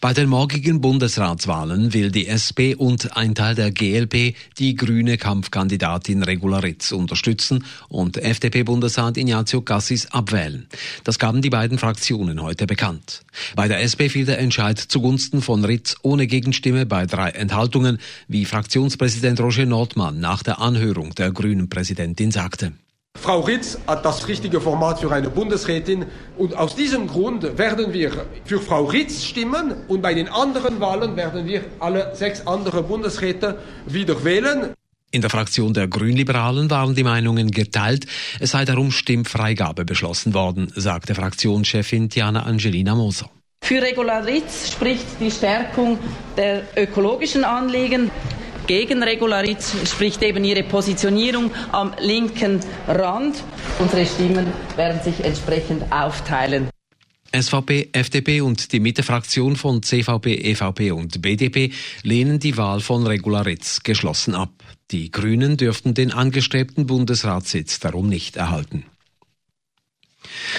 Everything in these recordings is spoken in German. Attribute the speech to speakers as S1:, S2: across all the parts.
S1: Bei den morgigen Bundesratswahlen will die SP und ein Teil der GLP die grüne Kampfkandidatin Regularitz unterstützen und FDP-Bundesrat Ignazio Cassis abwählen. Das gaben die beiden Fraktionen heute bekannt. Bei der SP fiel der Entscheid zugunsten von Ritz ohne Gegenstimme bei drei Enthaltungen, wie Fraktionspräsident Roger Nordmann nach der Anhörung der grünen Präsidentin sagte.
S2: Frau Ritz hat das richtige Format für eine Bundesrätin und aus diesem Grund werden wir für Frau Ritz stimmen und bei den anderen Wahlen werden wir alle sechs andere Bundesräte wieder wählen.
S1: In der Fraktion der Grünliberalen waren die Meinungen geteilt. Es sei darum Stimmfreigabe beschlossen worden, sagte Fraktionschefin Diana Angelina Moser.
S3: Für Regularitz spricht die Stärkung der ökologischen Anliegen gegen Regularitz spricht eben ihre Positionierung am linken Rand. Unsere Stimmen werden sich entsprechend aufteilen.
S1: SVP, FDP und die Mittefraktion von CVP, EVP und BDP lehnen die Wahl von Regularitz geschlossen ab. Die Grünen dürften den angestrebten Bundesratssitz darum nicht erhalten.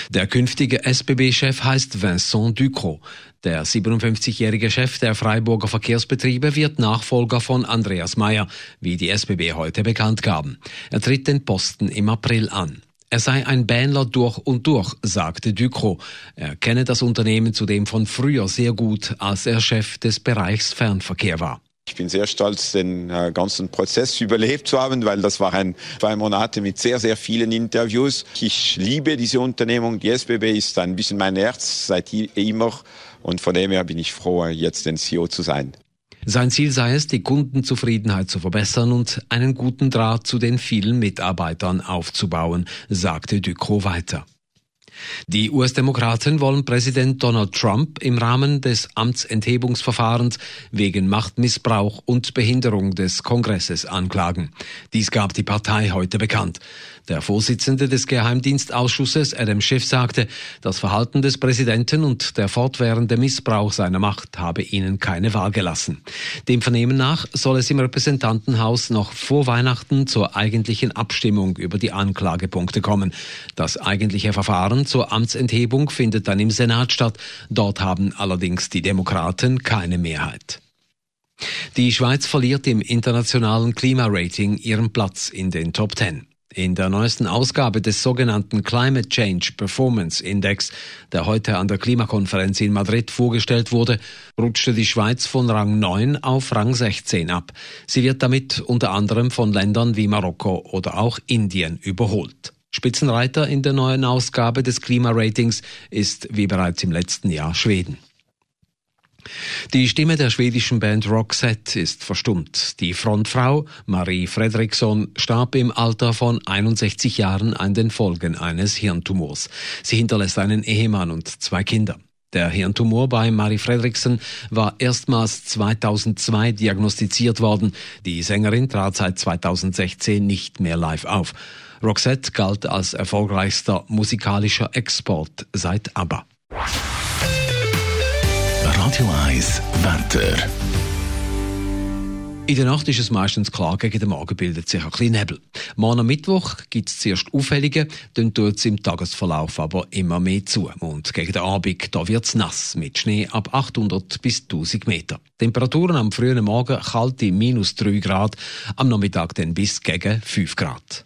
S1: Der künftige SBB-Chef heißt Vincent Ducrot. Der 57-jährige Chef der Freiburger Verkehrsbetriebe wird Nachfolger von Andreas Mayer, wie die SBB heute bekannt gaben. Er tritt den Posten im April an. Er sei ein Bähnler durch und durch, sagte Ducrot. Er kenne das Unternehmen zudem von früher sehr gut, als er Chef des Bereichs Fernverkehr war.
S4: Ich bin sehr stolz, den äh, ganzen Prozess überlebt zu haben, weil das war ein zwei Monate mit sehr, sehr vielen Interviews. Ich liebe diese Unternehmung. Die SBB ist ein bisschen mein Herz seit immer und von dem her bin ich froh, jetzt den CEO zu sein.
S1: Sein Ziel sei es, die Kundenzufriedenheit zu verbessern und einen guten Draht zu den vielen Mitarbeitern aufzubauen, sagte Ducro weiter. Die US-Demokraten wollen Präsident Donald Trump im Rahmen des Amtsenthebungsverfahrens wegen Machtmissbrauch und Behinderung des Kongresses anklagen. Dies gab die Partei heute bekannt. Der Vorsitzende des Geheimdienstausschusses, Adam Schiff, sagte, das Verhalten des Präsidenten und der fortwährende Missbrauch seiner Macht habe ihnen keine Wahl gelassen. Dem Vernehmen nach soll es im Repräsentantenhaus noch vor Weihnachten zur eigentlichen Abstimmung über die Anklagepunkte kommen. Das eigentliche Verfahren zur Amtsenthebung findet dann im Senat statt. Dort haben allerdings die Demokraten keine Mehrheit. Die Schweiz verliert im internationalen Klimarating ihren Platz in den Top Ten. In der neuesten Ausgabe des sogenannten Climate Change Performance Index, der heute an der Klimakonferenz in Madrid vorgestellt wurde, rutschte die Schweiz von Rang 9 auf Rang 16 ab. Sie wird damit unter anderem von Ländern wie Marokko oder auch Indien überholt. Spitzenreiter in der neuen Ausgabe des Klimaratings ist wie bereits im letzten Jahr Schweden. Die Stimme der schwedischen Band Roxette ist verstummt. Die Frontfrau Marie Fredriksson starb im Alter von 61 Jahren an den Folgen eines Hirntumors. Sie hinterlässt einen Ehemann und zwei Kinder. Der Hirntumor bei Marie Fredriksson war erstmals 2002 diagnostiziert worden. Die Sängerin trat seit 2016 nicht mehr live auf. Roxette galt als erfolgreichster musikalischer Export seit ABBA.
S5: Radio 1 Wetter.
S1: In der Nacht ist es meistens klar, gegen den Morgen bildet sich ein bisschen Nebel. Morgen am Mittwoch gibt es zuerst Auffällige, dann tut es im Tagesverlauf aber immer mehr zu. Und gegen den Abend da wird es nass, mit Schnee ab 800 bis 1000 Meter. Temperaturen am frühen Morgen kalte minus 3 Grad, am Nachmittag dann bis gegen 5 Grad.